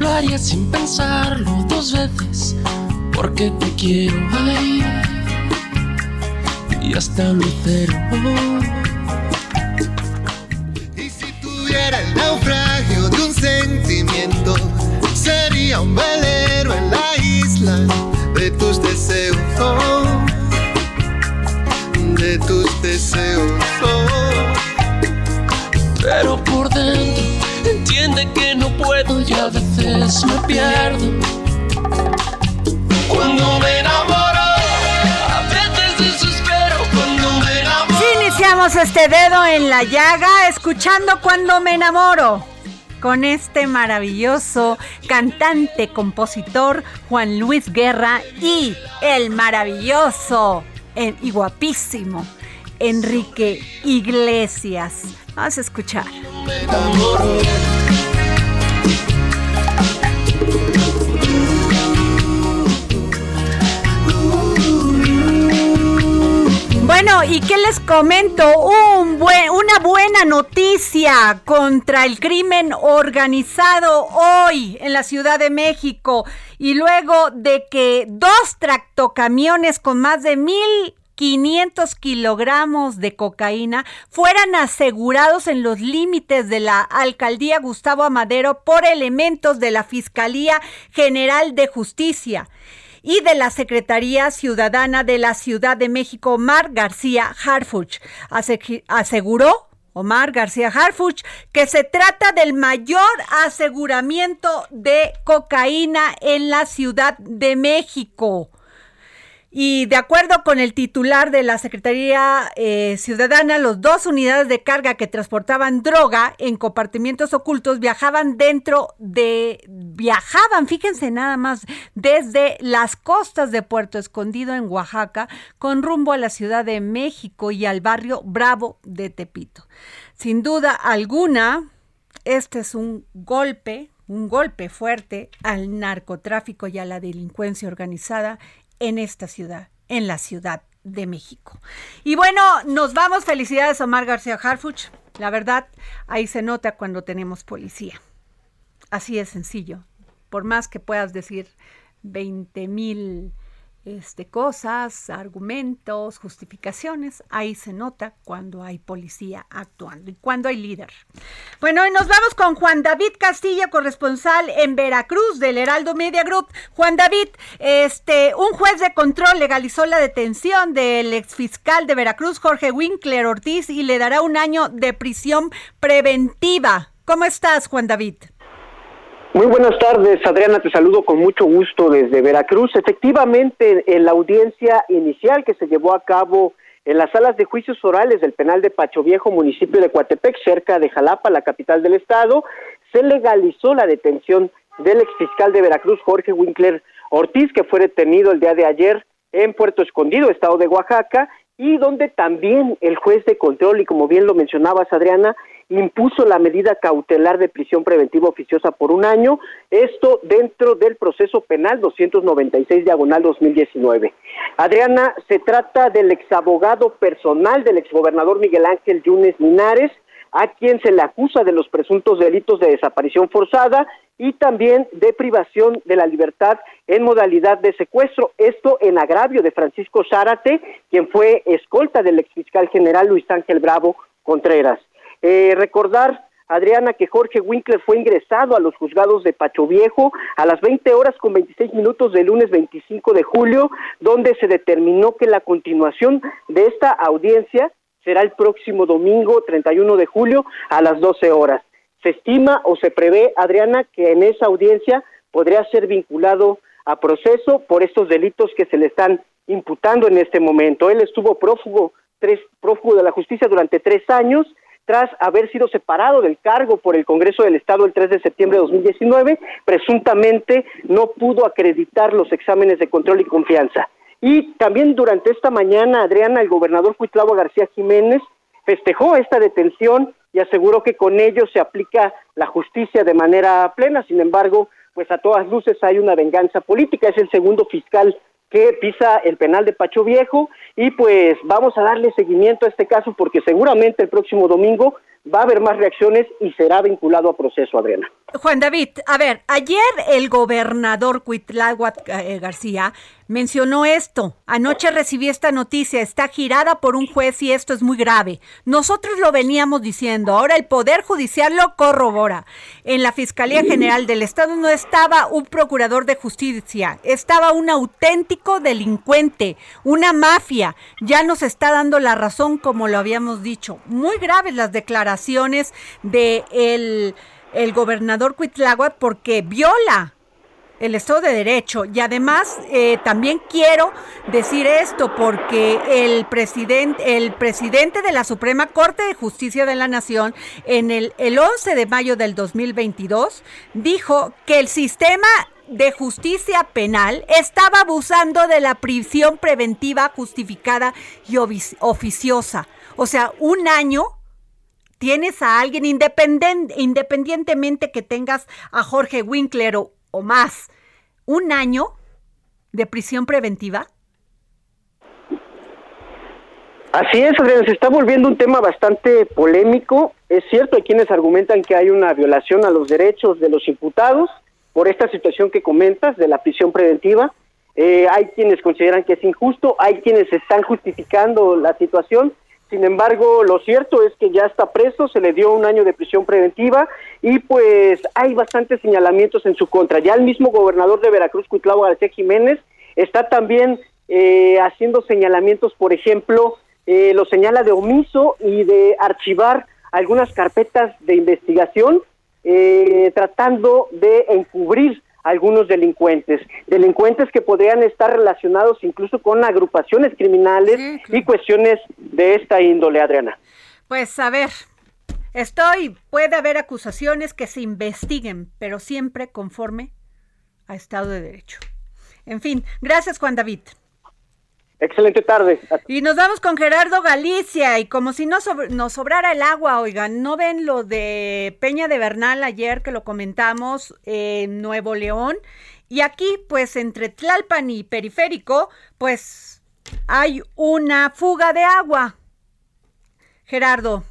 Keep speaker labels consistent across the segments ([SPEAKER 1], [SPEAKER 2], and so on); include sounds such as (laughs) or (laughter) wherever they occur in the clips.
[SPEAKER 1] lo haría sin pensarlo dos veces, porque te quiero ahí y hasta lucero.
[SPEAKER 2] Y si tuviera el naufragio de un sentimiento, sería un velero en la isla de tus deseos, oh, de tus deseos. oh.
[SPEAKER 1] Pero puedo y a veces me pierdo. Cuando me enamoro, a veces desespero. Cuando me enamoro.
[SPEAKER 3] Sí, iniciamos este dedo en la llaga escuchando cuando me enamoro con este maravilloso cantante, compositor Juan Luis Guerra y el maravilloso eh, y guapísimo Enrique Iglesias. Vamos a escuchar.
[SPEAKER 1] me
[SPEAKER 3] Bueno, ¿y qué les comento? Un buen- una buena noticia contra el crimen organizado hoy en la Ciudad de México. Y luego de que dos tractocamiones con más de mil 500 kilogramos de cocaína fueran asegurados en los límites de la alcaldía Gustavo Amadero por elementos de la Fiscalía General de Justicia y de la Secretaría Ciudadana de la Ciudad de México, Omar García Harfuch. Ase- Aseguró Omar García Harfuch que se trata del mayor aseguramiento de cocaína en la Ciudad de México. Y de acuerdo con el titular de la Secretaría eh, Ciudadana, los dos unidades de carga que transportaban droga en compartimientos ocultos viajaban dentro de, viajaban, fíjense nada más, desde las costas de Puerto Escondido en Oaxaca, con rumbo a la Ciudad de México y al barrio Bravo de Tepito. Sin duda alguna, este es un golpe, un golpe fuerte al narcotráfico y a la delincuencia organizada en esta ciudad, en la Ciudad de México. Y bueno, nos vamos. Felicidades, Omar García Harfuch. La verdad, ahí se nota cuando tenemos policía. Así es sencillo. Por más que puedas decir 20 mil este, cosas, argumentos, justificaciones, ahí se nota cuando hay policía actuando y cuando hay líder. Bueno, y nos vamos con Juan David Castillo, corresponsal en Veracruz del Heraldo Media Group. Juan David, este, un juez de control legalizó la detención del exfiscal de Veracruz, Jorge Winkler Ortiz, y le dará un año de prisión preventiva. ¿Cómo estás, Juan David?
[SPEAKER 4] Muy buenas tardes, Adriana, te saludo con mucho gusto desde Veracruz. Efectivamente, en la audiencia inicial que se llevó a cabo en las salas de juicios orales del penal de Pacho Viejo, municipio de Coatepec, cerca de Jalapa, la capital del estado, se legalizó la detención del exfiscal de Veracruz, Jorge Winkler Ortiz, que fue detenido el día de ayer en Puerto Escondido, estado de Oaxaca, y donde también el juez de control, y como bien lo mencionabas, Adriana, impuso la medida cautelar de prisión preventiva oficiosa por un año, esto dentro del proceso penal 296 diagonal 2019. Adriana, se trata del exabogado personal del exgobernador Miguel Ángel Yunes Linares, a quien se le acusa de los presuntos delitos de desaparición forzada y también de privación de la libertad en modalidad de secuestro. Esto en agravio de Francisco Zárate, quien fue escolta del exfiscal general Luis Ángel Bravo Contreras. Eh, recordar, Adriana, que Jorge Winkler fue ingresado a los juzgados de Pacho Viejo a las 20 horas con 26 minutos del lunes 25 de julio, donde se determinó que la continuación de esta audiencia será el próximo domingo 31 de julio a las 12 horas. Se estima o se prevé, Adriana, que en esa audiencia podría ser vinculado a proceso por estos delitos que se le están imputando en este momento. Él estuvo prófugo, tres, prófugo de la justicia durante tres años tras haber sido separado del cargo por el Congreso del Estado el 3 de septiembre de 2019, presuntamente no pudo acreditar los exámenes de control y confianza. Y también durante esta mañana, Adriana, el gobernador Cuitlavo García Jiménez festejó esta detención y aseguró que con ello se aplica la justicia de manera plena. Sin embargo, pues a todas luces hay una venganza política. Es el segundo fiscal que pisa el penal de Pacho Viejo y pues vamos a darle seguimiento a este caso porque seguramente el próximo domingo va a haber más reacciones y será vinculado a proceso, Adriana.
[SPEAKER 3] Juan David, a ver, ayer el gobernador Cuitláhuac eh, García mencionó esto. Anoche recibí esta noticia, está girada por un juez y esto es muy grave. Nosotros lo veníamos diciendo, ahora el Poder Judicial lo corrobora. En la Fiscalía General del Estado no estaba un procurador de justicia, estaba un auténtico delincuente, una mafia. Ya nos está dando la razón como lo habíamos dicho. Muy graves las declaraciones de el, el gobernador Cuitláhuac porque viola el Estado de Derecho. Y además, eh, también quiero decir esto porque el presidente, el presidente de la Suprema Corte de Justicia de la Nación, en el, el 11 de mayo del 2022, dijo que el sistema de justicia penal estaba abusando de la prisión preventiva justificada y oficiosa. O sea, un año tienes a alguien independientemente que tengas a Jorge Winkler o, más, un año de prisión preventiva?
[SPEAKER 4] Así es, Adrián, se está volviendo un tema bastante polémico. Es cierto, hay quienes argumentan que hay una violación a los derechos de los imputados por esta situación que comentas de la prisión preventiva. Eh, hay quienes consideran que es injusto, hay quienes están justificando la situación sin embargo, lo cierto es que ya está preso, se le dio un año de prisión preventiva y pues hay bastantes señalamientos en su contra. Ya el mismo gobernador de Veracruz, Cuitlavo García Jiménez, está también eh, haciendo señalamientos, por ejemplo, eh, lo señala de omiso y de archivar algunas carpetas de investigación, eh, tratando de encubrir algunos delincuentes, delincuentes que podrían estar relacionados incluso con agrupaciones criminales y cuestiones de esta índole, Adriana.
[SPEAKER 3] Pues a ver, estoy, puede haber acusaciones que se investiguen, pero siempre conforme a Estado de Derecho. En fin, gracias Juan David.
[SPEAKER 4] Excelente tarde.
[SPEAKER 3] Y nos vamos con Gerardo Galicia y como si no nos sobrara el agua, oigan, ¿no ven lo de Peña de Bernal ayer que lo comentamos en Nuevo León? Y aquí, pues entre Tlalpan y Periférico, pues hay una fuga de agua. Gerardo.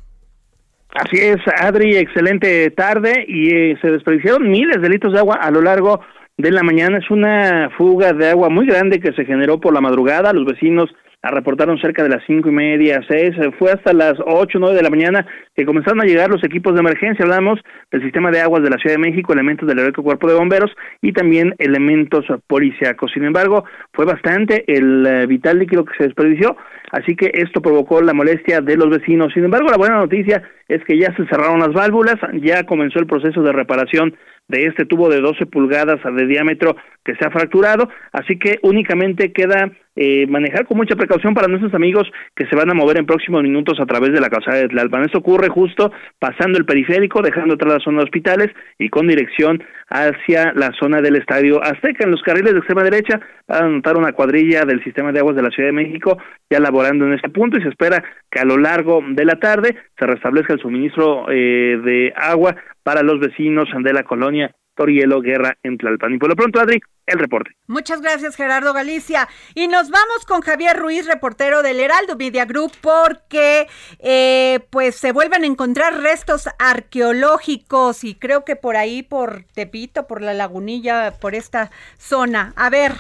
[SPEAKER 5] Así es, Adri, excelente tarde y eh, se desperdiciaron miles de litros de agua a lo largo de la mañana. Es una fuga de agua muy grande que se generó por la madrugada. Los vecinos la reportaron cerca de las cinco y media, seis, fue hasta las ocho, nueve de la mañana que comenzaron a llegar los equipos de emergencia. Hablamos del sistema de aguas de la Ciudad de México, elementos del heroico cuerpo de bomberos y también elementos policíacos. Sin embargo, fue bastante el eh, vital líquido que se desperdició, así que esto provocó la molestia de los vecinos. Sin embargo, la buena noticia es que ya se cerraron las válvulas, ya comenzó el proceso de reparación de este tubo de 12 pulgadas de diámetro que se ha fracturado, así que únicamente queda eh, manejar con mucha precaución para nuestros amigos que se van a mover en próximos minutos a través de la calzada de Tlalpan. Esto ocurre justo pasando el periférico, dejando atrás la zona de hospitales y con dirección hacia la zona del Estadio Azteca. En los carriles de extrema derecha van a notar una cuadrilla del sistema de aguas de la Ciudad de México ya laborando en este punto y se espera que a lo largo de la tarde se restablezca el suministro eh, de agua para los vecinos de la colonia Torielo Guerra en Tlalpan. Y por lo pronto, Adri, el reporte.
[SPEAKER 3] Muchas gracias, Gerardo Galicia. Y nos vamos con Javier Ruiz, reportero del Heraldo Media Group, porque eh, pues se vuelven a encontrar restos arqueológicos y creo que por ahí, por Tepito, por la Lagunilla, por esta zona. A ver,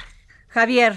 [SPEAKER 3] Javier.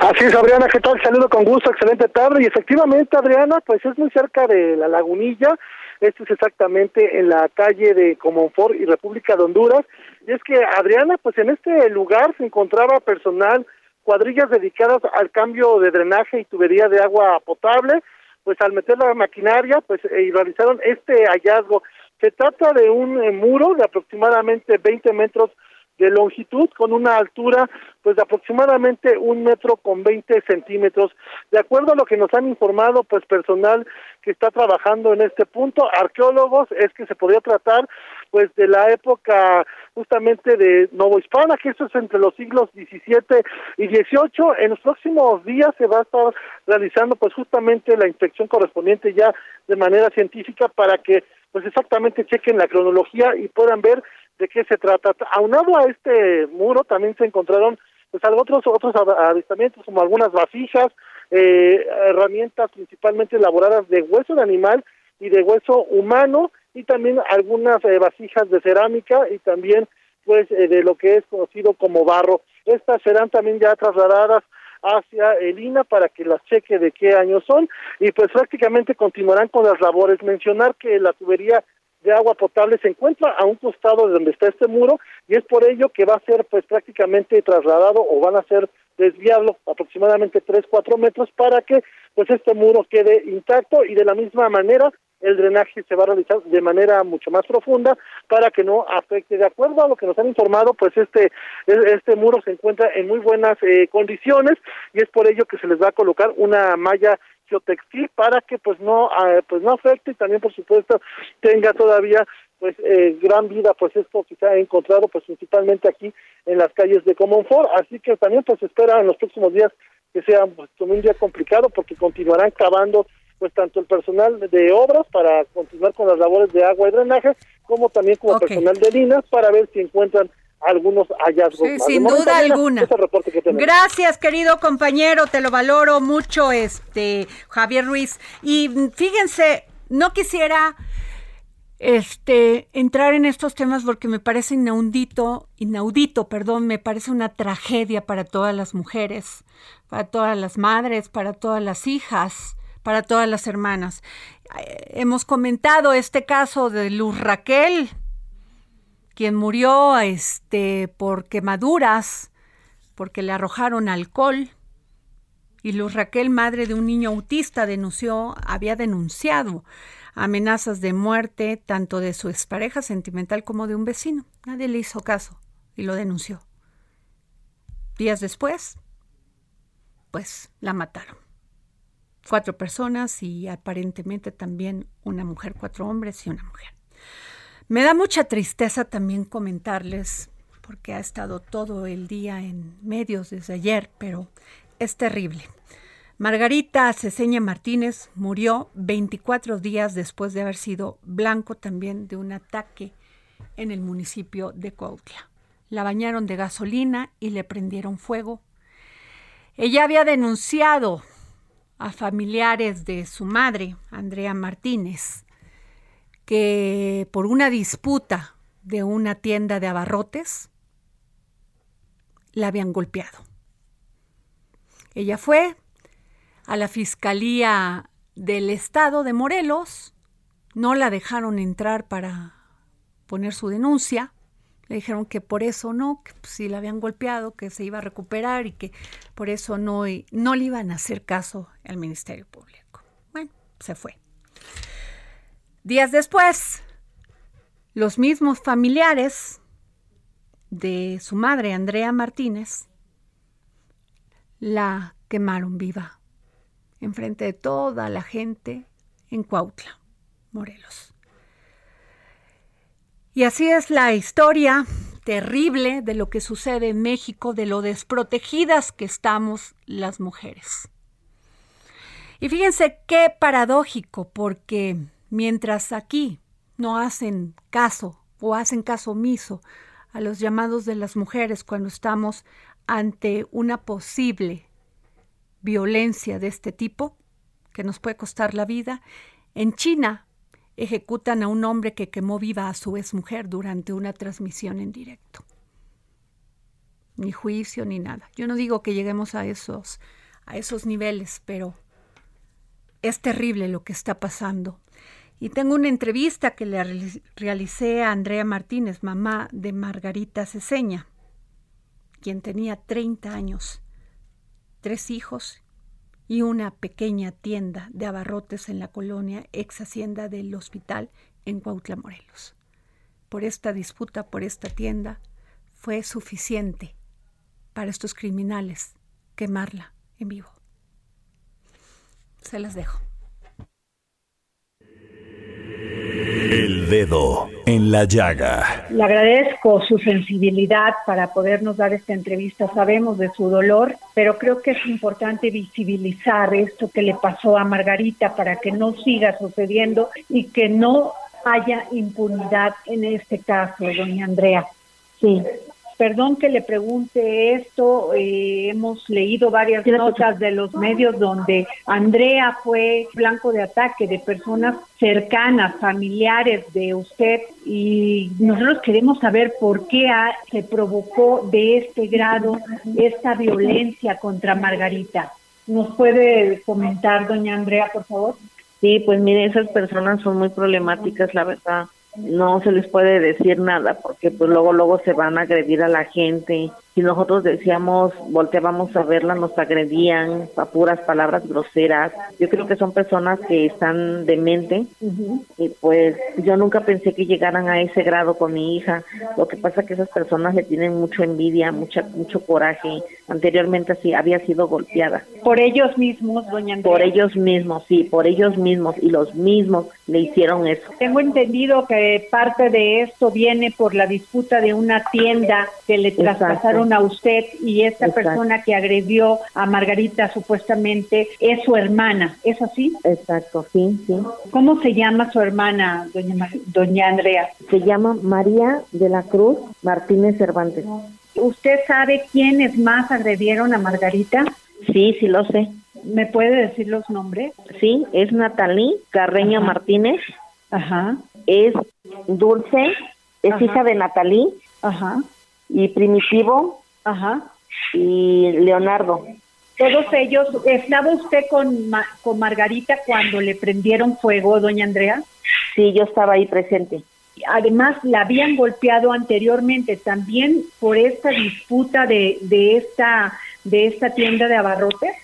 [SPEAKER 6] Así es, Adriana, ¿qué tal? Saludo con gusto, excelente tarde. Y efectivamente, Adriana, pues es muy cerca de la Lagunilla esto es exactamente en la calle de Comonfort y República de Honduras. Y es que, Adriana, pues en este lugar se encontraba personal, cuadrillas dedicadas al cambio de drenaje y tubería de agua potable. Pues al meter la maquinaria, pues eh, realizaron este hallazgo. Se trata de un eh, muro de aproximadamente 20 metros de longitud con una altura pues de aproximadamente un metro con 20 centímetros. De acuerdo a lo que nos han informado pues personal que está trabajando en este punto, arqueólogos, es que se podría tratar pues de la época justamente de Novohispana, que esto es entre los siglos XVII y XVIII. En los próximos días se va a estar realizando pues justamente la inspección correspondiente ya de manera científica para que pues exactamente chequen la cronología y puedan ver de qué se trata. Aunado a este muro también se encontraron pues otros otros avistamientos como algunas vasijas, eh, herramientas principalmente elaboradas de hueso de animal y de hueso humano y también algunas eh, vasijas de cerámica y también pues eh, de lo que es conocido como barro. Estas serán también ya trasladadas hacia el INA para que las cheque de qué año son y pues prácticamente continuarán con las labores. Mencionar que la tubería de agua potable se encuentra a un costado de donde está este muro y es por ello que va a ser pues prácticamente trasladado o van a ser desviado aproximadamente 3, 4 metros para que pues este muro quede intacto y de la misma manera el drenaje se va a realizar de manera mucho más profunda para que no afecte. De acuerdo a lo que nos han informado, pues este este muro se encuentra en muy buenas eh, condiciones y es por ello que se les va a colocar una malla geotextil para que pues no ah, pues no afecte y también por supuesto tenga todavía pues eh, gran vida pues esto que se ha encontrado pues principalmente aquí en las calles de Comonfort. Así que también pues espera en los próximos días que sea pues, un día complicado porque continuarán cavando pues tanto el personal de obras para continuar con las labores de agua y drenaje como también como personal de linas para ver si encuentran algunos hallazgos.
[SPEAKER 3] Sí, sin duda alguna. Gracias, querido compañero, te lo valoro mucho, este Javier Ruiz. Y fíjense, no quisiera este entrar en estos temas porque me parece inaudito, inaudito, perdón, me parece una tragedia para todas las mujeres, para todas las madres, para todas las hijas, para todas las hermanas. Eh, hemos comentado este caso de Luz Raquel, quien murió este, por quemaduras, porque le arrojaron alcohol. Y Luz Raquel, madre de un niño autista, denunció, había denunciado amenazas de muerte tanto de su expareja sentimental como de un vecino. Nadie le hizo caso y lo denunció. Días después, pues la mataron. Cuatro personas y aparentemente también una mujer, cuatro hombres y una mujer. Me da mucha tristeza también comentarles, porque ha estado todo el día en medios desde ayer, pero es terrible. Margarita Ceseña Martínez murió 24 días después de haber sido blanco también de un ataque en el municipio de Cuautla. La bañaron de gasolina y le prendieron fuego. Ella había denunciado a familiares de su madre, Andrea Martínez, que por una disputa de una tienda de abarrotes la habían golpeado. Ella fue a la Fiscalía del Estado de Morelos, no la dejaron entrar para poner su denuncia, le dijeron que por eso no, que si la habían golpeado, que se iba a recuperar y que por eso no, no le iban a hacer caso al Ministerio Público. Bueno, se fue. Días después, los mismos familiares de su madre, Andrea Martínez, la quemaron viva enfrente de toda la gente en Cuautla, Morelos. Y así es la historia terrible de lo que sucede en México, de lo desprotegidas que estamos las mujeres. Y fíjense qué paradójico, porque mientras aquí no hacen caso o hacen caso omiso a los llamados de las mujeres cuando estamos ante una posible violencia de este tipo, que nos puede costar la vida, en China ejecutan a un hombre que quemó viva a su mujer durante una transmisión en directo. Ni juicio ni nada. Yo no digo que lleguemos a esos, a esos niveles, pero es terrible lo que está pasando. Y tengo una entrevista que le realicé a Andrea Martínez, mamá de Margarita Ceseña, quien tenía 30 años, tres hijos y una pequeña tienda de abarrotes en la colonia ex hacienda del hospital en Cuautla, Morelos. Por esta disputa, por esta tienda, fue suficiente para estos criminales quemarla en vivo. Se las dejo.
[SPEAKER 7] El dedo en la llaga.
[SPEAKER 8] Le agradezco su sensibilidad para podernos dar esta entrevista. Sabemos de su dolor, pero creo que es importante visibilizar esto que le pasó a Margarita para que no siga sucediendo y que no haya impunidad en este caso, doña Andrea. Sí. Perdón que le pregunte esto, eh, hemos leído varias notas de los medios donde Andrea fue blanco de ataque de personas cercanas, familiares de usted y nosotros queremos saber por qué se provocó de este grado esta violencia contra Margarita. ¿Nos puede comentar, doña Andrea, por favor?
[SPEAKER 9] Sí, pues mire, esas personas son muy problemáticas, la verdad no se les puede decir nada porque pues luego luego se van a agredir a la gente si nosotros decíamos, volteábamos a verla, nos agredían a puras palabras groseras. Yo creo que son personas que están demente y pues yo nunca pensé que llegaran a ese grado con mi hija. Lo que pasa es que esas personas le tienen mucha envidia, mucha, mucho coraje. Anteriormente sí había sido golpeada.
[SPEAKER 8] Por ellos mismos, doña Andrea.
[SPEAKER 9] Por ellos mismos, sí, por ellos mismos y los mismos le hicieron eso.
[SPEAKER 8] Tengo entendido que parte de esto viene por la disputa de una tienda que le traspasaron a usted y esta persona que agredió a Margarita supuestamente es su hermana, ¿es así?
[SPEAKER 9] Exacto, sí, sí.
[SPEAKER 8] ¿Cómo se llama su hermana, doña, doña Andrea?
[SPEAKER 9] Se llama María de la Cruz Martínez Cervantes.
[SPEAKER 8] ¿Usted sabe quiénes más agredieron a Margarita?
[SPEAKER 9] Sí, sí lo sé.
[SPEAKER 8] ¿Me puede decir los nombres?
[SPEAKER 9] Sí, es Natalí Carreño Martínez.
[SPEAKER 8] Ajá.
[SPEAKER 9] Es Dulce, es hija de Natalí.
[SPEAKER 8] Ajá.
[SPEAKER 9] Y Primitivo
[SPEAKER 8] Ajá.
[SPEAKER 9] Y Leonardo.
[SPEAKER 8] Todos ellos, ¿estaba usted con, con Margarita cuando le prendieron fuego, doña Andrea?
[SPEAKER 9] Sí, yo estaba ahí presente.
[SPEAKER 8] Además, la habían golpeado anteriormente también por esta disputa de, de, esta, de esta tienda de abarrotes.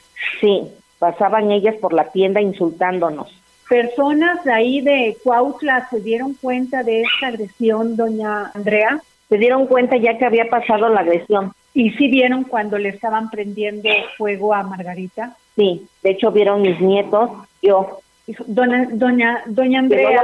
[SPEAKER 9] Sí, pasaban ellas por la tienda insultándonos.
[SPEAKER 8] ¿Personas de ahí de Cuautla se dieron cuenta de esta agresión, doña Andrea?
[SPEAKER 9] Se dieron cuenta ya que había pasado la agresión.
[SPEAKER 8] ¿Y sí vieron cuando le estaban prendiendo fuego a Margarita?
[SPEAKER 9] Sí, de hecho vieron mis nietos, yo.
[SPEAKER 8] Doña, doña, doña Andrea,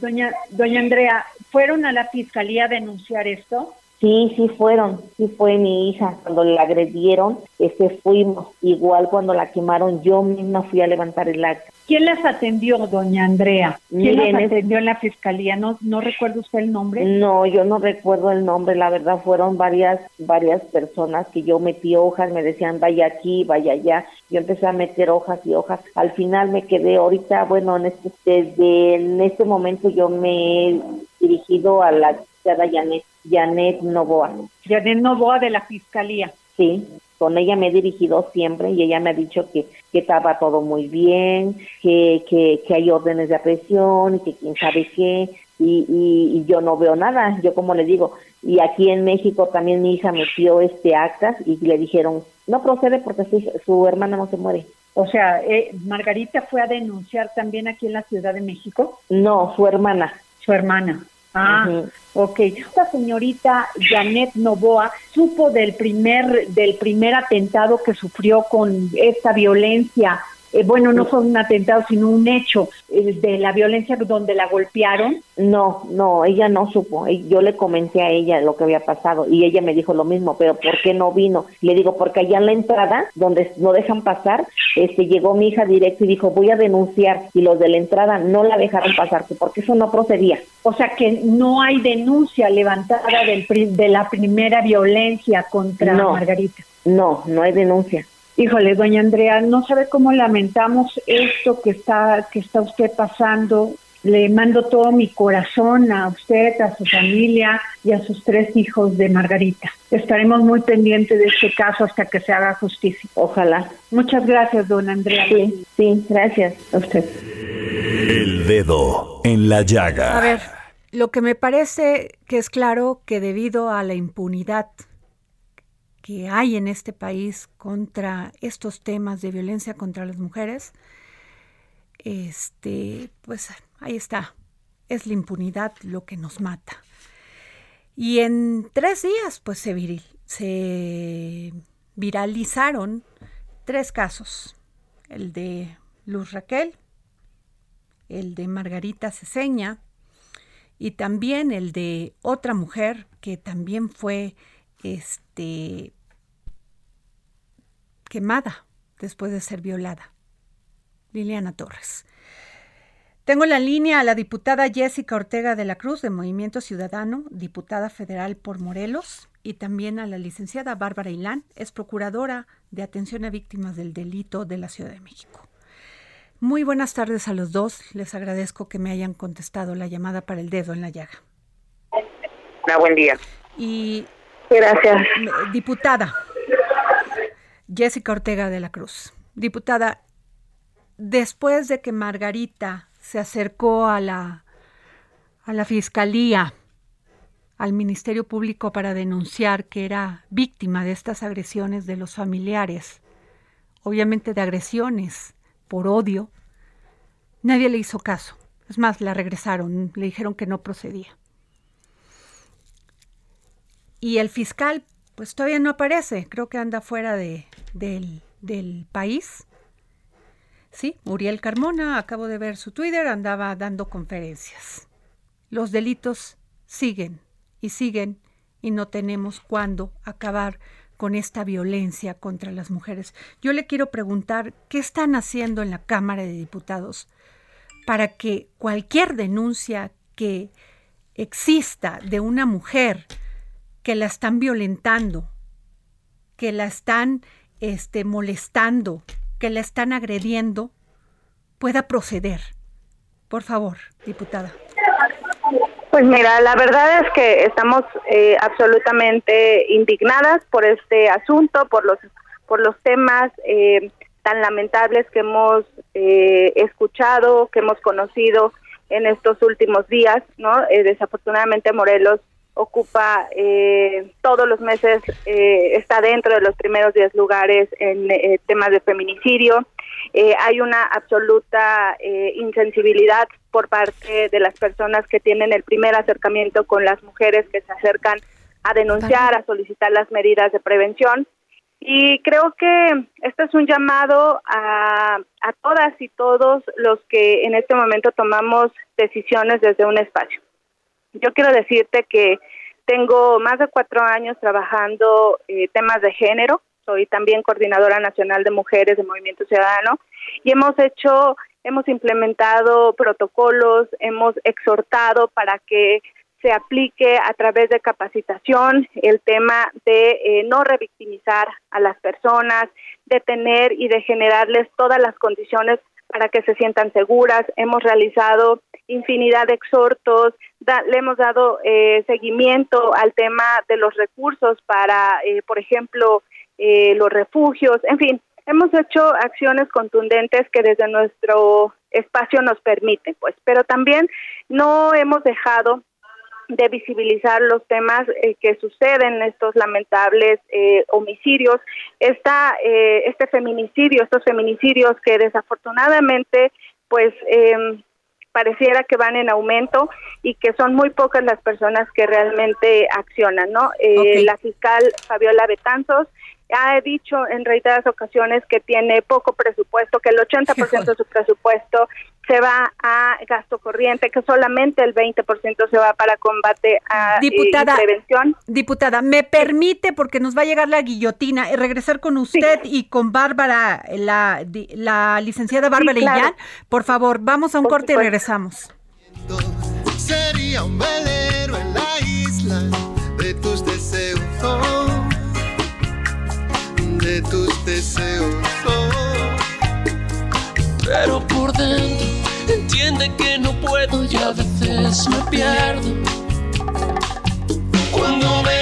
[SPEAKER 8] doña, doña Andrea, ¿fueron a la fiscalía a denunciar esto?
[SPEAKER 9] Sí, sí fueron, sí fue mi hija. Cuando la agredieron, este fuimos. Igual cuando la quemaron, yo misma fui a levantar el acta.
[SPEAKER 8] ¿Quién las atendió, doña Andrea? ¿Quién las atendió en la fiscalía? ¿No, ¿No recuerda usted el nombre?
[SPEAKER 9] No, yo no recuerdo el nombre. La verdad fueron varias, varias personas que yo metí hojas, me decían vaya aquí, vaya allá. Yo empecé a meter hojas y hojas. Al final me quedé ahorita, bueno, en este, desde en este momento yo me he dirigido a la licenciada Janet, Janet Novoa.
[SPEAKER 8] Janet Novoa de la Fiscalía.
[SPEAKER 9] Sí, con ella me he dirigido siempre y ella me ha dicho que, que estaba todo muy bien, que, que, que hay órdenes de aprehensión y que quién sabe qué, y, y, yo no veo nada, yo como le digo, y aquí en México también mi hija metió este actas y le dijeron, no procede porque su, su hermana no se muere.
[SPEAKER 8] O sea, eh, Margarita fue a denunciar también aquí en la Ciudad de México.
[SPEAKER 9] No, su hermana.
[SPEAKER 8] Su hermana. Ah, ok. Esta señorita Janet Novoa supo del primer, del primer atentado que sufrió con esta violencia eh, bueno, no fue un atentado, sino un hecho eh, de la violencia donde la golpearon.
[SPEAKER 9] No, no, ella no supo. Yo le comenté a ella lo que había pasado y ella me dijo lo mismo, pero ¿por qué no vino? Le digo, porque allá en la entrada, donde no dejan pasar, este, llegó mi hija directo y dijo, voy a denunciar y los de la entrada no la dejaron pasar, porque eso no procedía.
[SPEAKER 8] O sea que no hay denuncia levantada del, de la primera violencia contra Margarita.
[SPEAKER 9] No, no hay denuncia.
[SPEAKER 8] Híjole, doña Andrea, no sabe cómo lamentamos esto que está que está usted pasando. Le mando todo mi corazón a usted, a su familia y a sus tres hijos de Margarita. Estaremos muy pendientes de este caso hasta que se haga justicia.
[SPEAKER 9] Ojalá.
[SPEAKER 8] Muchas gracias, don Andrea.
[SPEAKER 9] Sí, sí, gracias a usted.
[SPEAKER 7] El dedo en la llaga.
[SPEAKER 3] A ver, lo que me parece que es claro que debido a la impunidad que hay en este país contra estos temas de violencia contra las mujeres, este, pues ahí está, es la impunidad lo que nos mata. Y en tres días, pues se, se viralizaron tres casos, el de Luz Raquel, el de Margarita Ceseña y también el de otra mujer que también fue este, quemada después de ser violada. Liliana Torres. Tengo en la línea a la diputada Jessica Ortega de la Cruz de Movimiento Ciudadano, diputada federal por Morelos, y también a la licenciada Bárbara Ilán, es procuradora de atención a víctimas del delito de la Ciudad de México. Muy buenas tardes a los dos. Les agradezco que me hayan contestado la llamada para el dedo en la llaga.
[SPEAKER 10] Una buen día.
[SPEAKER 3] Y
[SPEAKER 10] Gracias.
[SPEAKER 3] Diputada Jessica Ortega de la Cruz. Diputada, después de que Margarita se acercó a la, a la Fiscalía, al Ministerio Público para denunciar que era víctima de estas agresiones de los familiares, obviamente de agresiones por odio, nadie le hizo caso. Es más, la regresaron, le dijeron que no procedía y el fiscal pues todavía no aparece, creo que anda fuera de, del, del país. Sí, Muriel Carmona, acabo de ver su Twitter, andaba dando conferencias. Los delitos siguen y siguen y no tenemos cuándo acabar con esta violencia contra las mujeres. Yo le quiero preguntar, ¿qué están haciendo en la Cámara de Diputados para que cualquier denuncia que exista de una mujer que la están violentando, que la están este, molestando, que la están agrediendo, pueda proceder. Por favor, diputada.
[SPEAKER 10] Pues mira, la verdad es que estamos eh, absolutamente indignadas por este asunto, por los por los temas eh, tan lamentables que hemos eh, escuchado, que hemos conocido en estos últimos días, ¿no? desafortunadamente Morelos ocupa eh, todos los meses, eh, está dentro de los primeros 10 lugares en eh, temas de feminicidio. hay una absoluta insensibilidad por parte de las personas que tienen el primer acercamiento con las mujeres que se acercan a denunciar, a solicitar las medidas de prevención. Y creo que este es un llamado a, a todas y todos los que en este momento tomamos decisiones desde un espacio yo quiero decirte que tengo más de cuatro años trabajando eh, temas de género. Soy también coordinadora nacional de mujeres de Movimiento Ciudadano y hemos hecho, hemos implementado protocolos, hemos exhortado para que se aplique a través de capacitación el tema de eh, no revictimizar a las personas, de tener y de generarles todas las condiciones para que se sientan seguras. Hemos realizado infinidad de exhortos, le hemos dado eh, seguimiento al tema de los recursos para, eh, por ejemplo, eh, los refugios, en fin, hemos hecho acciones contundentes que desde nuestro espacio nos permiten, pues, pero también no hemos dejado de visibilizar los temas eh, que suceden, estos lamentables eh, homicidios, esta, eh, este feminicidio, estos feminicidios que desafortunadamente pues em, pareciera que van en aumento y que son muy pocas las personas que realmente accionan, ¿no? Eh, La fiscal Fabiola Betanzos ha dicho en reiteradas ocasiones que tiene poco presupuesto, que el 80% de su presupuesto se va a gasto corriente, que solamente el 20% se va para combate a eh,
[SPEAKER 3] diputada,
[SPEAKER 10] prevención.
[SPEAKER 3] Diputada, ¿me permite, porque nos va a llegar la guillotina, eh, regresar con usted y con Bárbara, la, la licenciada Bárbara Illán? Por favor, vamos a un corte y regresamos.
[SPEAKER 2] Sería un tus deseos.
[SPEAKER 1] Pero por dentro entiende que no puedo y a veces me pierdo. Cuando me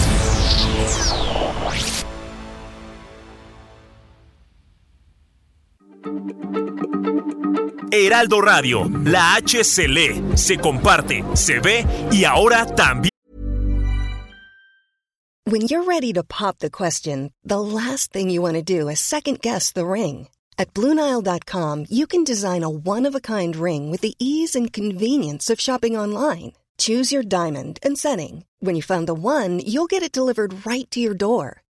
[SPEAKER 11] Heraldo Radio, la H se lee, se comparte, se ve y ahora también.
[SPEAKER 12] When you're ready to pop the question, the last thing you want to do is second guess the ring. At Bluenile.com, you can design a one of a kind ring with the ease and convenience of shopping online. Choose your diamond and setting. When you find the one, you'll get it delivered right to your door.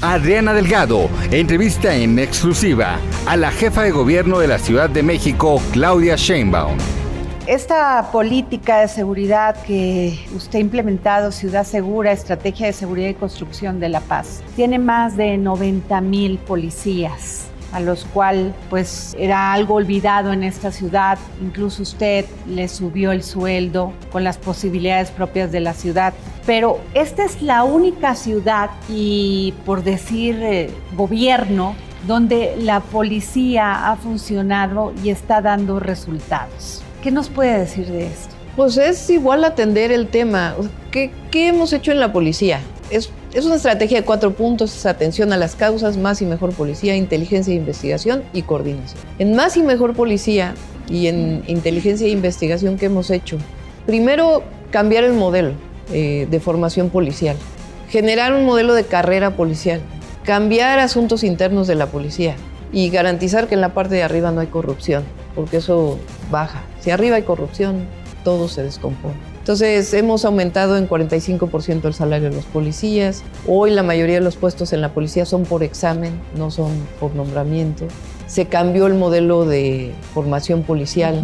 [SPEAKER 13] Adriana Delgado entrevista en exclusiva a la jefa de gobierno de la Ciudad de México, Claudia Sheinbaum.
[SPEAKER 14] Esta política de seguridad que usted ha implementado, Ciudad Segura, Estrategia de Seguridad y Construcción de la Paz, tiene más de 90 mil policías a los cuales pues era algo olvidado en esta ciudad. Incluso usted le subió el sueldo con las posibilidades propias de la ciudad. Pero esta es la única ciudad y por decir eh, gobierno donde la policía ha funcionado y está dando resultados. ¿Qué nos puede decir de esto?
[SPEAKER 15] Pues es igual atender el tema. ¿Qué, qué hemos hecho en la policía? Es es una estrategia de cuatro puntos, es atención a las causas, más y mejor policía, inteligencia e investigación y coordinación. En más y mejor policía y en inteligencia e investigación que hemos hecho, primero cambiar el modelo eh, de formación policial, generar un modelo de carrera policial, cambiar asuntos internos de la policía y garantizar que en la parte de arriba no hay corrupción, porque eso baja. Si arriba hay corrupción, todo se descompone. Entonces hemos aumentado en 45% el salario de los policías. Hoy la mayoría de los puestos en la policía son por examen, no son por nombramiento. Se cambió el modelo de formación policial.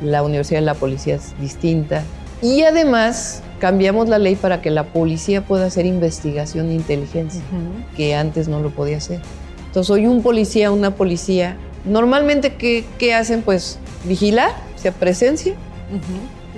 [SPEAKER 15] La Universidad de la Policía es distinta. Y además cambiamos la ley para que la policía pueda hacer investigación e inteligencia, que antes no lo podía hacer. Entonces hoy un policía, una policía, normalmente ¿qué, qué hacen? Pues vigilar, o sea, presencia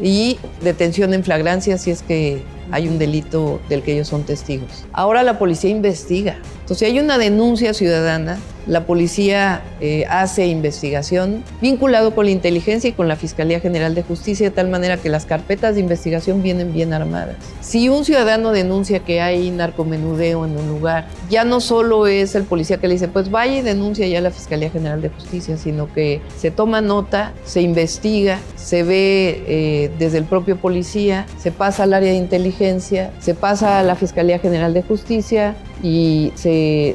[SPEAKER 15] y detención en flagrancia si es que hay un delito del que ellos son testigos. Ahora la policía investiga. Entonces, hay una denuncia ciudadana, la policía eh, hace investigación vinculado con la inteligencia y con la Fiscalía General de Justicia, de tal manera que las carpetas de investigación vienen bien armadas. Si un ciudadano denuncia que hay narcomenudeo en un lugar, ya no solo es el policía que le dice, pues vaya y denuncia ya a la Fiscalía General de Justicia, sino que se toma nota, se investiga, se ve eh, desde el propio policía, se pasa al área de inteligencia, se pasa a la Fiscalía General de Justicia y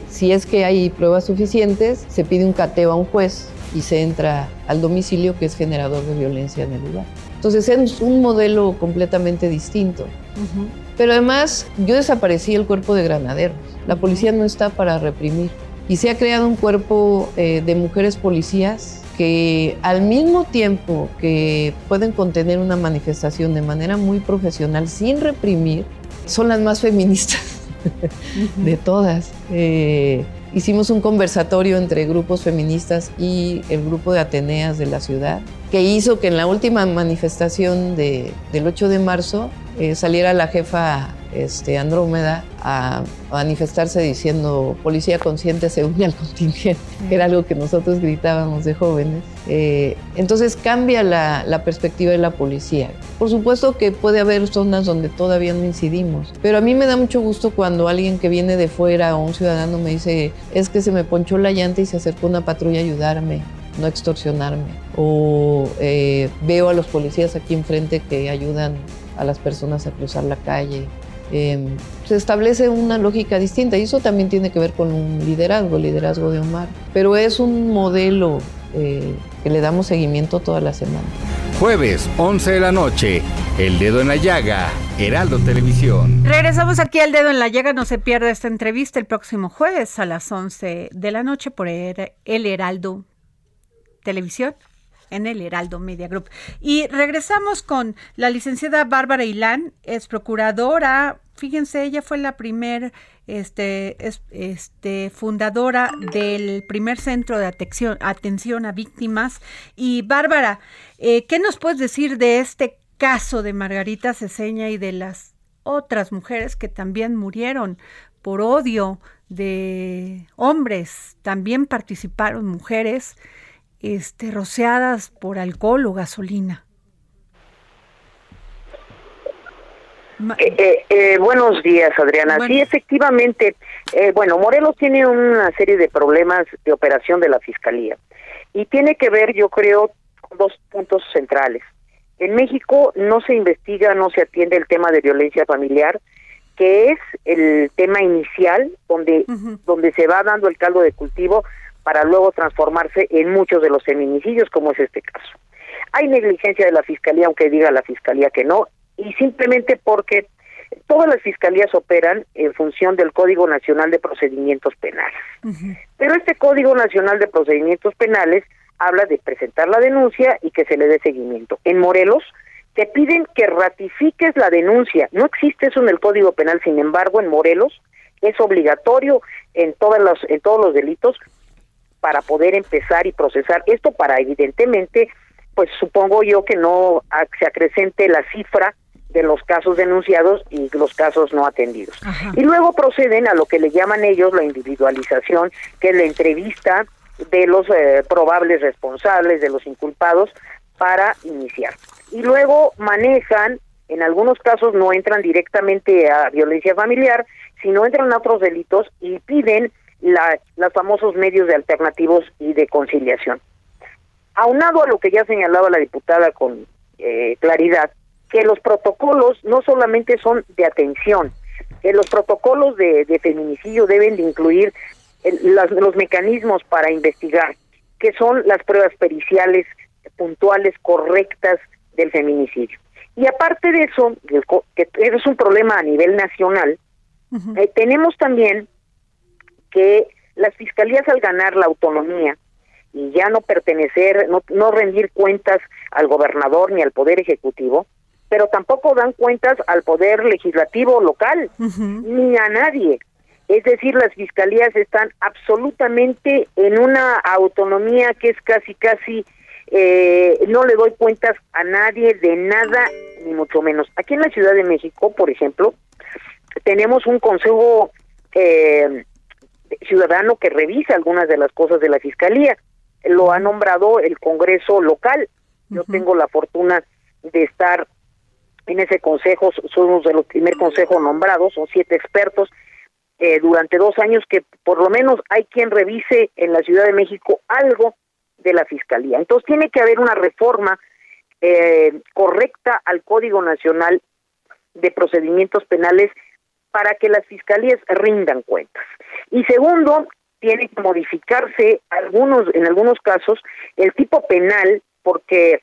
[SPEAKER 15] si es que hay pruebas suficientes, se pide un cateo a un juez y se entra al domicilio que es generador de violencia en el lugar. Entonces es un modelo completamente distinto. Pero además yo desaparecí el cuerpo de granaderos. La policía no está para reprimir. Y se ha creado un cuerpo eh, de mujeres policías que al mismo tiempo que pueden contener una manifestación de manera muy profesional sin reprimir, son las más feministas (laughs) de todas. Eh, hicimos un conversatorio entre grupos feministas y el grupo de Ateneas de la ciudad, que hizo que en la última manifestación del 8 de marzo eh, saliera la jefa este, Andrómeda a manifestarse diciendo policía consciente se une al (laughs) contingente, que era algo que nosotros gritábamos de jóvenes. Eh, entonces cambia la, la, perspectiva de la policía. Por supuesto que puede haber zonas donde todavía no incidimos, pero a mí me da mucho gusto cuando alguien que viene de fuera o un ciudadano me dice, es que se me ponchó la llanta y se acercó una patrulla a ayudarme no extorsionarme. O eh, veo a los policías aquí enfrente que ayudan a las personas a cruzar la calle. Em, se establece una lógica distinta y eso también tiene que ver con un liderazgo, el liderazgo de Omar. Pero es un modelo eh, que le damos seguimiento toda la semana.
[SPEAKER 13] Jueves, 11 de la noche, El Dedo en la Llaga, Heraldo Televisión.
[SPEAKER 3] Regresamos aquí al Dedo en la Llaga, no se pierda esta entrevista el próximo jueves a las 11 de la noche por El Heraldo Televisión en el Heraldo Media Group. Y regresamos con la licenciada Bárbara Ilán, es procuradora. Fíjense, ella fue la primer este, este, fundadora del primer centro de atención, atención a víctimas. Y Bárbara, eh, ¿qué nos puedes decir de este caso de Margarita Ceseña y de las otras mujeres que también murieron por odio de hombres? También participaron mujeres este, rociadas por alcohol o gasolina.
[SPEAKER 16] Eh, eh, eh, buenos días, Adriana. Sí, efectivamente. bueno, Morelos tiene una serie de problemas de operación de la Fiscalía y tiene que ver, yo creo, con dos puntos centrales. En México no se investiga, no se atiende el tema de violencia familiar, que es el tema inicial donde, donde se va dando el caldo de cultivo para luego transformarse en muchos de los feminicidios, como es este caso. Hay negligencia de la Fiscalía, aunque diga la Fiscalía que no, y simplemente porque todas las fiscalías operan en función del Código Nacional de Procedimientos Penales. Pero este Código Nacional de Procedimientos Penales habla de presentar la denuncia y que se le dé seguimiento. En Morelos te piden que ratifiques la denuncia. No existe eso en el Código Penal, sin embargo, en Morelos es obligatorio en todas los en todos los delitos para poder empezar y procesar esto para evidentemente pues supongo yo que no se acrecente la cifra de los casos denunciados y los casos no atendidos. Y luego proceden a lo que le llaman ellos la individualización, que es la entrevista de los eh, probables responsables, de los inculpados, para iniciar. Y luego manejan, en algunos casos no entran directamente a violencia familiar, sino entran a otros delitos y piden la, los famosos medios de alternativos y de conciliación. Aunado a lo que ya señalaba la diputada con eh, claridad, que los protocolos no solamente son de atención, que los protocolos de, feminicidio deben de incluir los mecanismos para investigar, que son las pruebas periciales puntuales, correctas del feminicidio. Y aparte de eso, que es un problema a nivel nacional, eh, tenemos también que las fiscalías al ganar la autonomía y ya no pertenecer, no, no rendir cuentas al gobernador ni al poder ejecutivo, pero tampoco dan cuentas al poder legislativo local ni a nadie. Es decir, las fiscalías están absolutamente en una autonomía que es casi, casi, eh, no le doy cuentas a nadie de nada, ni mucho menos. Aquí en la Ciudad de México, por ejemplo, tenemos un consejo eh, ciudadano que revisa algunas de las cosas de la fiscalía. Lo ha nombrado el Congreso local. Yo tengo la fortuna de estar en ese consejo, somos de los primer consejos nombrados, son siete expertos eh, durante dos años que por lo menos hay quien revise en la Ciudad de México algo de la fiscalía. Entonces tiene que haber una reforma eh, correcta al Código Nacional de Procedimientos Penales para que las fiscalías rindan cuentas. Y segundo, tiene que modificarse algunos, en algunos casos, el tipo penal, porque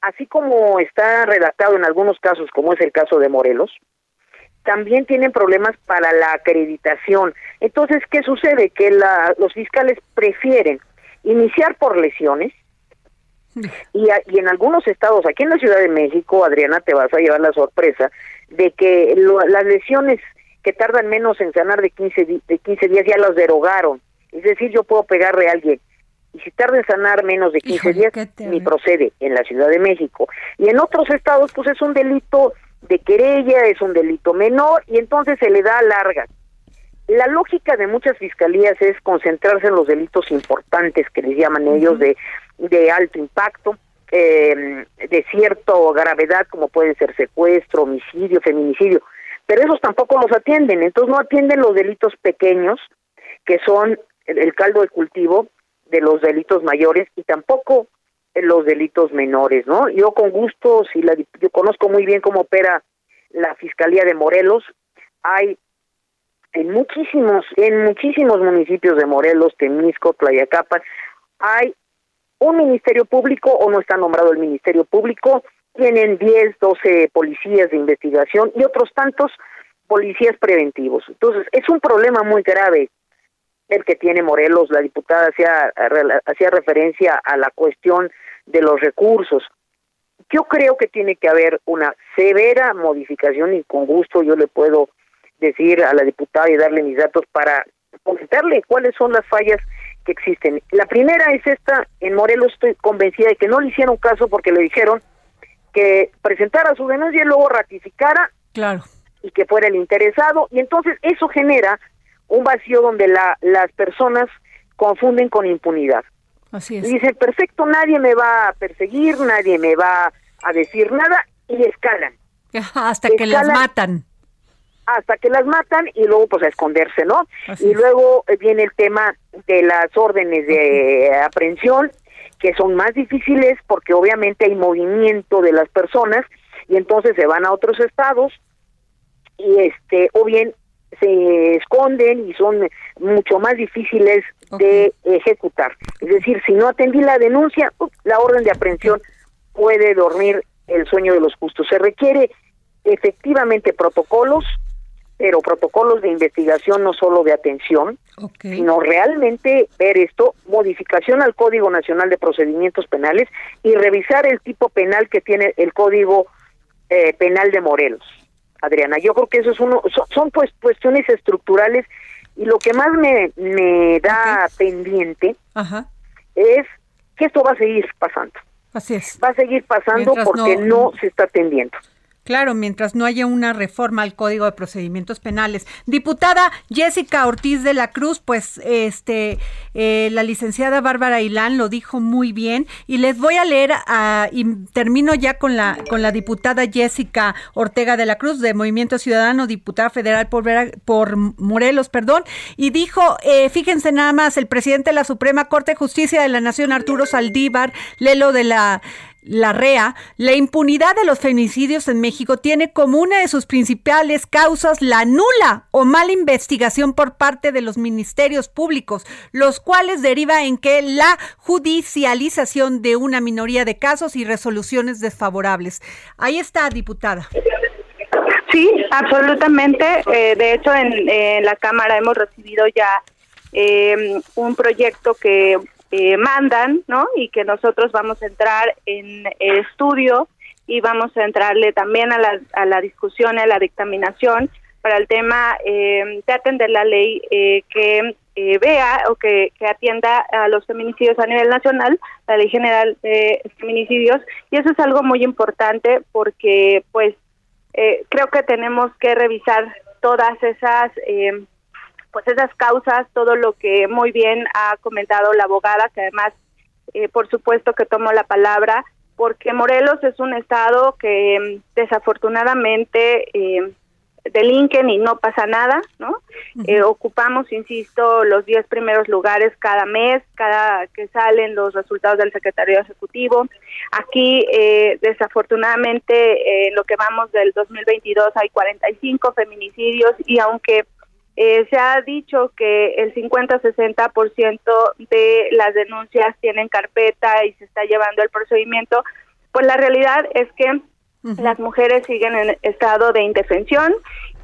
[SPEAKER 16] así como está redactado en algunos casos, como es el caso de Morelos, también tienen problemas para la acreditación. Entonces, ¿qué sucede? Que la, los fiscales prefieren iniciar por lesiones y, y, en algunos estados, aquí en la Ciudad de México, Adriana, te vas a llevar la sorpresa de que las lesiones que tardan menos en sanar de 15, de 15 días ya las derogaron. Es decir, yo puedo pegarle a alguien y si tarda en sanar menos de 15 días, ni procede en la Ciudad de México. Y en otros estados, pues es un delito de querella, es un delito menor y entonces se le da larga. La lógica de muchas fiscalías es concentrarse en los delitos importantes que les llaman ellos de, de alto impacto, eh, de cierta gravedad como puede ser secuestro, homicidio, feminicidio, pero esos tampoco los atienden, entonces no atienden los delitos pequeños que son el caldo de cultivo de los delitos mayores y tampoco los delitos menores, ¿no? Yo con gusto, si la, yo conozco muy bien cómo opera la Fiscalía de Morelos, hay en muchísimos, en muchísimos municipios de Morelos, Temisco, Tlayacapan, hay un ministerio público o no está nombrado el ministerio público, tienen 10, 12 policías de investigación y otros tantos policías preventivos. Entonces, es un problema muy grave el que tiene Morelos. La diputada hacía, hacía referencia a la cuestión de los recursos. Yo creo que tiene que haber una severa modificación y con gusto yo le puedo decir a la diputada y darle mis datos para comentarle cuáles son las fallas que existen. La primera es esta, en Morelos estoy convencida de que no le hicieron caso porque le dijeron que presentara su denuncia y luego ratificara
[SPEAKER 3] claro.
[SPEAKER 16] y que fuera el interesado y entonces eso genera un vacío donde la, las personas confunden con impunidad.
[SPEAKER 3] Así es.
[SPEAKER 16] Y dicen, perfecto, nadie me va a perseguir, nadie me va a decir nada y escalan. (laughs)
[SPEAKER 3] Hasta que las matan
[SPEAKER 16] hasta que las matan y luego pues a esconderse, ¿no? y luego eh, viene el tema de las órdenes de aprehensión que son más difíciles porque obviamente hay movimiento de las personas y entonces se van a otros estados y este o bien se esconden y son mucho más difíciles de ejecutar. Es decir, si no atendí la denuncia, la orden de aprehensión puede dormir el sueño de los justos. Se requiere efectivamente protocolos pero protocolos de investigación no solo de atención, sino realmente ver esto, modificación al Código Nacional de Procedimientos Penales y revisar el tipo penal que tiene el Código eh, Penal de Morelos. Adriana, yo creo que eso es uno, son, pues cuestiones estructurales y lo que más me, me da pendiente es que esto va a seguir pasando.
[SPEAKER 3] Así es.
[SPEAKER 16] Va a seguir pasando porque no se está atendiendo.
[SPEAKER 3] Claro, mientras no haya una reforma al Código de Procedimientos Penales. Diputada Jessica Ortiz de la Cruz, pues este eh, la licenciada Bárbara Ilán lo dijo muy bien y les voy a leer y termino ya con la con la diputada Jessica Ortega de la Cruz de Movimiento Ciudadano, diputada federal por, por Morelos, perdón, y dijo, eh, fíjense nada más, el presidente de la Suprema Corte de Justicia de la Nación Arturo Saldívar, Lelo de la la REA, la impunidad de los feminicidios en México tiene como una de sus principales causas la nula o mala investigación por parte de los ministerios públicos, los cuales deriva en que la judicialización de una minoría de casos y resoluciones desfavorables. Ahí está, diputada.
[SPEAKER 10] Sí, absolutamente. Eh, de hecho, en, la Cámara hemos recibido ya eh, un proyecto que eh, mandan, ¿no? Y que nosotros vamos a entrar en estudio y vamos a entrarle también a la, a la discusión, a la dictaminación para el tema eh, de atender la ley eh, que eh, vea o que, que, atienda a los feminicidios a nivel nacional, la ley general de feminicidios, y eso es algo muy importante porque pues creo que tenemos que revisar todas esas pues esas causas, todo lo que muy bien ha comentado la abogada, que además, eh, por supuesto que tomo la palabra, porque Morelos es un estado que mm, desafortunadamente eh, delinquen y no pasa nada, ¿no? Eh, ocupamos, insisto, los 10 primeros lugares cada mes, cada que salen los resultados del secretario ejecutivo. Aquí, eh, desafortunadamente, en lo que vamos del 2022 hay 45 feminicidios y aunque eh, se ha dicho que el 50-60% de las denuncias tienen carpeta y se está llevando el procedimiento, pues la realidad es que las mujeres siguen en estado de indefensión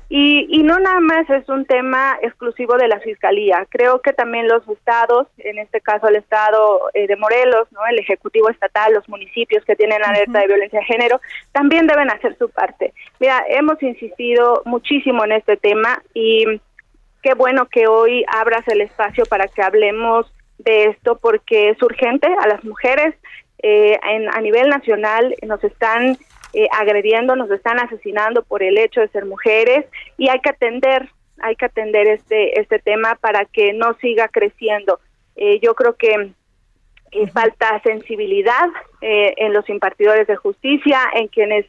[SPEAKER 10] y, y no nada más es un tema exclusivo de la Fiscalía. Creo que también los estados, en este caso el estado eh, de Morelos, no el Ejecutivo Estatal, los municipios que tienen alerta de violencia de género, también deben hacer su parte. Mira, hemos insistido muchísimo en este tema y qué bueno que hoy abras el espacio para que hablemos de esto porque es urgente a las mujeres. Eh, en, a nivel nacional nos están eh, agrediendo, nos están asesinando por el hecho de ser mujeres y hay que atender, hay que atender este este tema para que no siga creciendo. Eh, yo creo que falta sensibilidad eh, en los impartidores de justicia, en quienes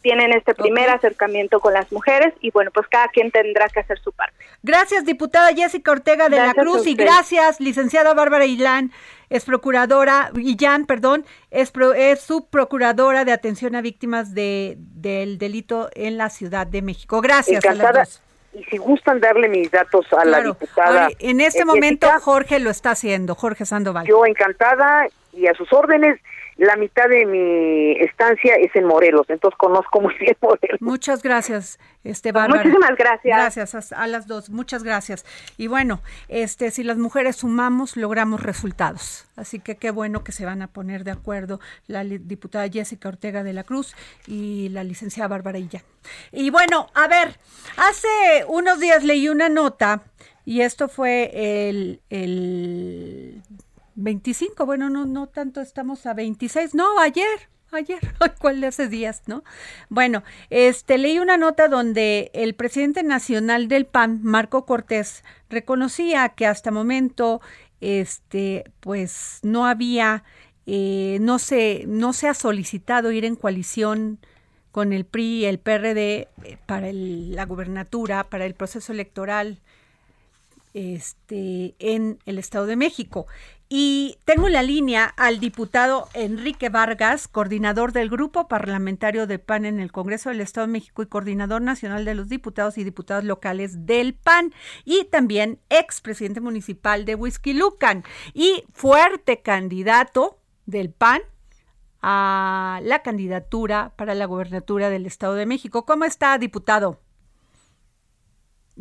[SPEAKER 10] tienen este primer acercamiento con las mujeres y bueno, pues cada quien tendrá que hacer su parte.
[SPEAKER 3] Gracias, diputada Jessica Ortega de la Cruz y gracias, licenciada Bárbara Ilán es procuradora, Jan, perdón, es, es subprocuradora de atención a víctimas de, del delito en la Ciudad de México. Gracias a las dos.
[SPEAKER 16] Y si gustan darle mis datos a la diputada.
[SPEAKER 3] en este momento Jorge lo está haciendo, Jorge Sandoval.
[SPEAKER 16] Yo encantada y a sus órdenes la mitad de mi estancia es en Morelos, entonces conozco muy bien (laughs) Morelos.
[SPEAKER 3] Muchas gracias, este
[SPEAKER 10] Muchísimas gracias.
[SPEAKER 3] Gracias a, las dos, muchas gracias. Y bueno, este si las mujeres sumamos, logramos resultados. Así que qué bueno que se van a poner de acuerdo la diputada Jessica Ortega de la Cruz y la licenciada Bárbara Illa. Y bueno, a ver, hace unos días leí una nota y esto fue el, el 25, bueno, no, no tanto estamos a 26, no, ayer, ayer, (laughs) ¿cuál de hace días, no? Bueno, este leí una nota donde el presidente nacional del PAN, Marco Cortés, reconocía que hasta momento, este, pues no había, eh, no se, no se ha solicitado ir en coalición con el PRI y el PRD eh, para la gubernatura, para el proceso electoral este, en el Estado de México. Y tengo en la línea al diputado Enrique Vargas, coordinador del Grupo Parlamentario del PAN en el Congreso del Estado de México y coordinador nacional de los diputados y diputadas locales del PAN, y también expresidente municipal de Whisky Lucan y fuerte candidato del PAN a la candidatura para la gobernatura del Estado de México. ¿Cómo está, diputado?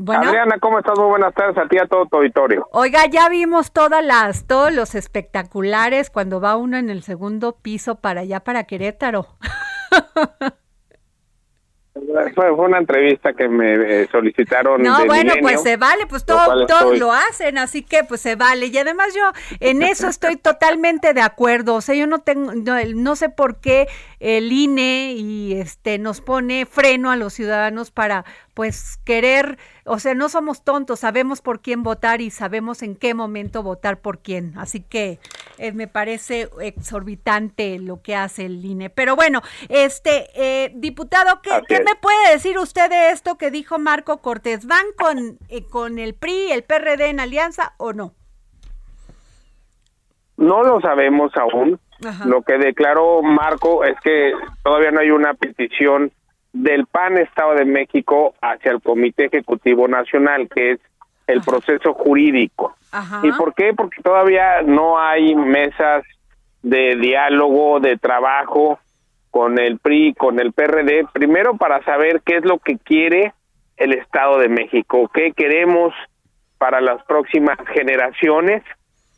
[SPEAKER 17] Adriana, ¿cómo estás? Muy buenas tardes a ti a todo tu auditorio.
[SPEAKER 3] Oiga, ya vimos todas las, todos los espectaculares cuando va uno en el segundo piso para allá, para Querétaro. (laughs)
[SPEAKER 17] Fue, una entrevista que me eh, solicitaron.
[SPEAKER 3] No, bueno, pues se vale, pues todo, todos lo hacen, así que pues se vale. Y además yo en eso estoy totalmente de acuerdo. O sea, yo no tengo, no, sé por qué el INE y este nos pone freno a los ciudadanos para pues querer, o sea, no somos tontos, sabemos por quién votar y sabemos en qué momento votar por quién. Así que eh, me parece exorbitante lo que hace el INE. Pero bueno, este eh, diputado, ¿qué, ¿qué, me puede decir usted de esto que dijo Marco Cortés? ¿Van con, eh, con el PRI, el PRD en alianza o no?
[SPEAKER 17] No lo sabemos aún. Lo que declaró Marco es que todavía no hay una petición del PAN Estado de México hacia el Comité Ejecutivo Nacional, que es el proceso jurídico. ¿Y por qué? Porque todavía no hay mesas de diálogo, de trabajo con el PRI, con el PRD, primero para saber qué es lo que quiere el Estado de México, qué queremos para las próximas generaciones,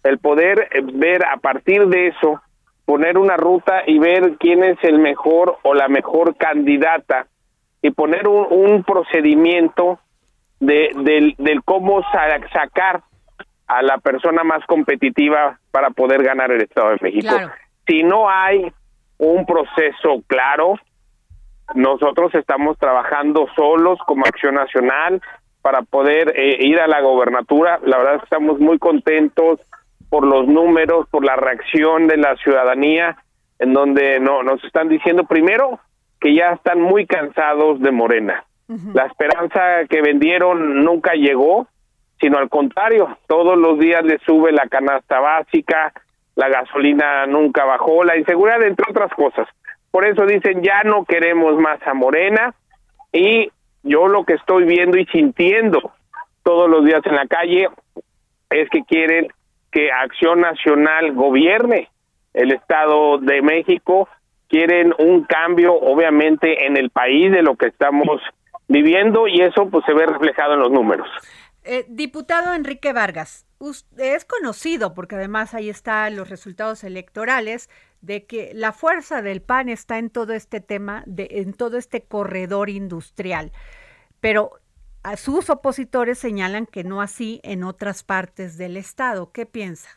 [SPEAKER 17] el poder eh, ver a partir de eso poner una ruta y ver quién es el mejor o la mejor candidata y poner un, procedimiento de, del, del cómo sacar a la persona más competitiva para poder ganar el Estado de México. Si no hay un proceso claro, nosotros estamos trabajando solos como Acción Nacional, para poder eh, ir a la gobernatura. La verdad estamos muy contentos por los números, por la reacción de la ciudadanía, en donde no, nos están diciendo primero que ya están muy cansados de Morena. La esperanza que vendieron nunca llegó, sino al contrario, todos los días le sube la canasta básica, la gasolina nunca bajó, la inseguridad, entre otras cosas. Por eso dicen, ya no queremos más a Morena y yo lo que estoy viendo y sintiendo todos los días en la calle es que quieren que Acción Nacional gobierne el Estado de México, quieren un cambio obviamente en el país de lo que estamos viviendo y eso pues se ve reflejado en los números.
[SPEAKER 3] Eh, diputado Enrique Vargas, usted es conocido porque además ahí están los resultados electorales de que la fuerza del PAN está en todo este tema, de, en todo este corredor industrial, pero a sus opositores señalan que no así en otras partes del estado. ¿Qué piensa?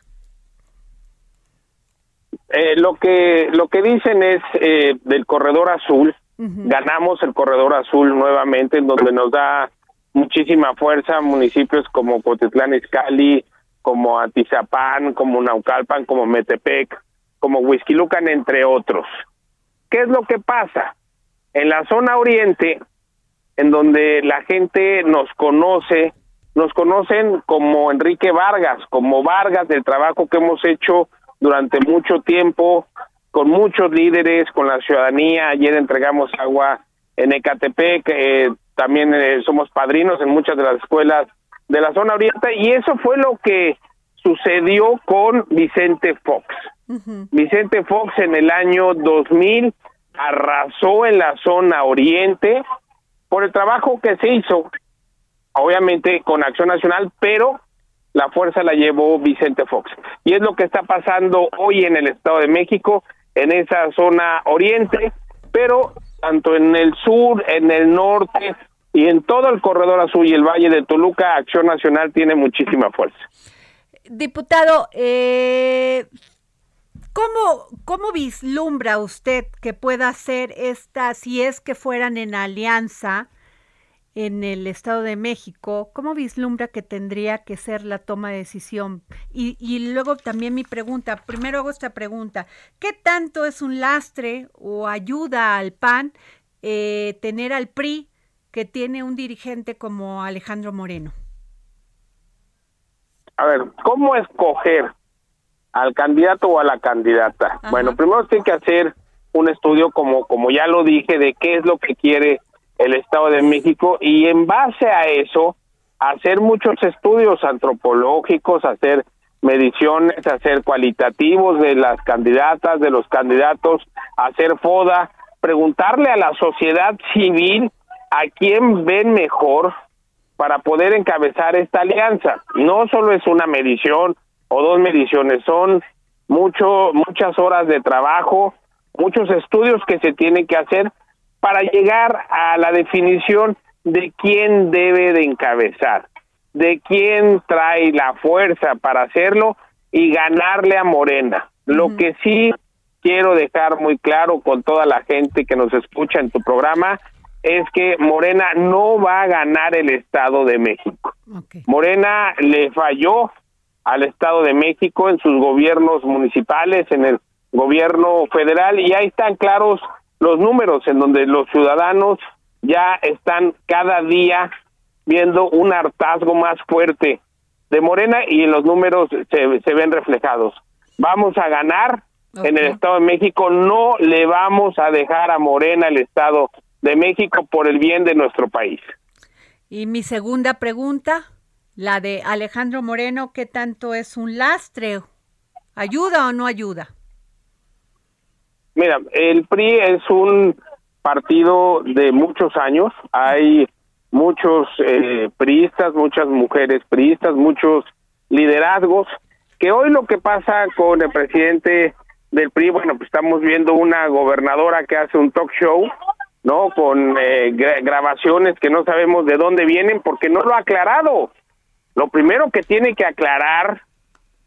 [SPEAKER 17] Eh, lo que lo que dicen es eh, del corredor azul. Ganamos el corredor azul nuevamente, en donde nos da muchísima fuerza municipios como Cotitlán Izcalli, como Atizapán, como Naucalpan, como Metepec, como Huizquilucan, entre otros. ¿Qué es lo que pasa? En la zona oriente, en donde la gente nos conoce, nos conocen como Enrique Vargas, como Vargas del trabajo que hemos hecho durante mucho tiempo, con muchos líderes, con la ciudadanía. Ayer entregamos agua en Ecatepec, eh, también eh, somos padrinos en muchas de las escuelas de la zona oriente y eso fue lo que sucedió con Vicente Fox. Vicente Fox en el año 2000 arrasó en la zona oriente por el trabajo que se hizo, obviamente con Acción Nacional, pero la fuerza la llevó Vicente Fox. Y es lo que está pasando hoy en el Estado de México, en esa zona oriente, pero tanto en el sur, en el norte y en todo el corredor azul y el Valle de Toluca, Acción Nacional tiene muchísima fuerza.
[SPEAKER 3] Diputado, eh, ¿cómo, ¿cómo vislumbra usted que pueda ser esta, si es que fueran en alianza en el Estado de México, ¿cómo vislumbra que tendría que ser la toma de decisión? Y, y luego también mi pregunta, primero hago esta pregunta, ¿qué tanto es un lastre o ayuda al PAN eh, tener al PRI que tiene un dirigente como Alejandro Moreno?
[SPEAKER 17] A ver, ¿cómo escoger al candidato o a la candidata? Bueno, primero tiene que hacer un estudio, como, como ya lo dije, de qué es lo que quiere el Estado de México y en base a eso hacer muchos estudios antropológicos, hacer mediciones, hacer cualitativos de las candidatas, de los candidatos, hacer foda, preguntarle a la sociedad civil a quién ven mejor para poder encabezar esta alianza. No solo es una medición o dos mediciones, son mucho muchas horas de trabajo, muchos estudios que se tienen que hacer para llegar a la definición de quién debe de encabezar, de quién trae la fuerza para hacerlo y ganarle a Morena. Lo que sí quiero dejar muy claro con toda la gente que nos escucha en tu programa es que Morena no va a ganar el Estado de México. Morena le falló al Estado de México en sus gobiernos municipales, en el gobierno federal y ahí están claros los números en donde los ciudadanos ya están cada día viendo un hartazgo más fuerte de Morena y en los números se, se ven reflejados. Vamos a ganar en el Estado de México, no le vamos a dejar a Morena el Estado de México por el bien de nuestro país.
[SPEAKER 3] Y mi segunda pregunta, la de Alejandro Moreno, ¿qué tanto es un lastre? ¿Ayuda o no ayuda?
[SPEAKER 17] Mira, el PRI es un partido de muchos años. Hay muchos eh, priistas, muchas mujeres priistas, muchos liderazgos. Que hoy lo que pasa con el presidente del PRI, bueno, pues estamos viendo una gobernadora que hace un talk show, ¿no? Con eh, grabaciones que no sabemos de dónde vienen porque no lo ha aclarado. Lo primero que tiene que aclarar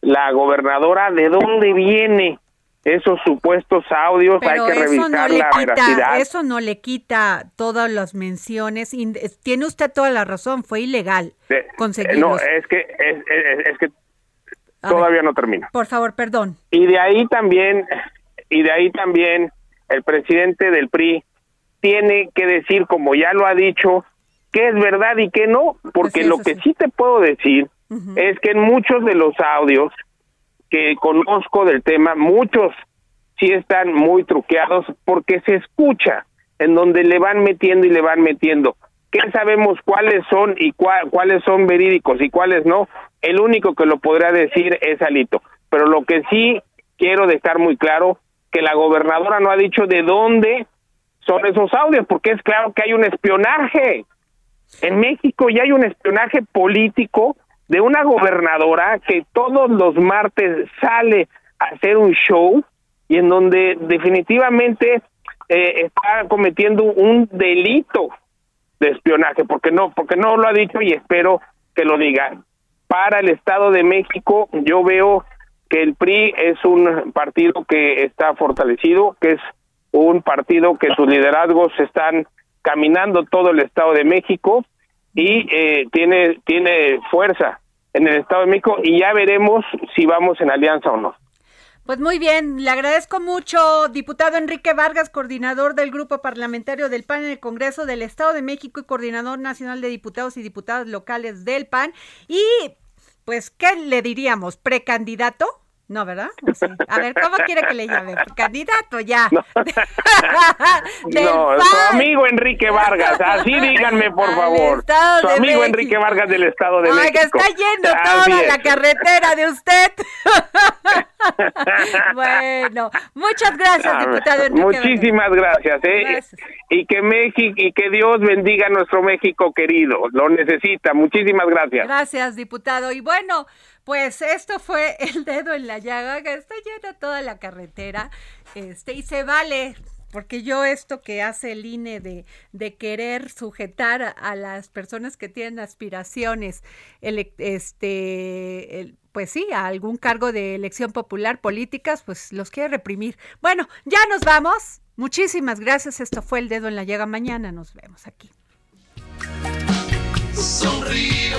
[SPEAKER 17] la gobernadora de dónde viene esos supuestos audios, hay que revisar la veracidad.
[SPEAKER 3] Eso no le quita todas las menciones. Tiene usted toda la razón, fue ilegal conseguirlos.
[SPEAKER 17] No, es que, es, que todavía no termina.
[SPEAKER 3] Por favor, perdón.
[SPEAKER 17] Y de ahí también, y de ahí también el presidente del PRI tiene que decir, como ya lo ha dicho, qué es verdad y qué no, porque lo que sí te puedo decir es que en muchos de los audios que conozco del tema, muchos sí están muy truqueados porque se escucha en donde le van metiendo y le van metiendo. ¿Qué sabemos cuáles son y cuáles son verídicos y cuáles no? El único que lo podrá decir es Alito. Pero lo que sí quiero dejar muy claro, que la gobernadora no ha dicho de dónde son esos audios, porque es claro que hay un espionaje. En México ya hay un espionaje político de una gobernadora que todos los martes sale a hacer un show y en donde definitivamente eh, está cometiendo un delito de espionaje, porque no, porque no lo ha dicho y espero que lo diga. Para el Estado de México, yo veo que el PRI es un partido que está fortalecido, que es un partido que sus liderazgos están caminando todo el Estado de México y eh, tiene tiene fuerza en el Estado de México y ya veremos si vamos en alianza o no.
[SPEAKER 3] Pues muy bien, le agradezco mucho, diputado Enrique Vargas, coordinador del Grupo Parlamentario del PAN en el Congreso del Estado de México y coordinador nacional de diputados y diputadas locales del PAN. Y, pues, ¿qué le diríamos? ¿Precandidato? No, ¿verdad? A ver, ¿cómo quiere que le llame? Candidato ya. (laughs) (laughs) (laughs)
[SPEAKER 17] No, su amigo Enrique Vargas, así díganme por favor. Su amigo Enrique Vargas del Estado de México.
[SPEAKER 3] está yendo toda la carretera de usted. bueno, muchas gracias, diputado Enrique
[SPEAKER 17] Muchísimas gracias, ¿eh? Y que México y que Dios bendiga a nuestro México querido. Lo necesita. Muchísimas gracias.
[SPEAKER 3] Gracias, diputado. Y bueno, pues esto fue el dedo en la llaga, que está llena toda la carretera, este, y se vale, porque yo esto que hace el INE de, de querer sujetar a, las personas que tienen aspiraciones, el, este, pues sí, a algún cargo de elección popular, políticas, pues los quiere reprimir. Bueno, ya nos vamos. Muchísimas gracias. Esto fue el dedo en la llaga. Mañana nos vemos aquí. Sonrío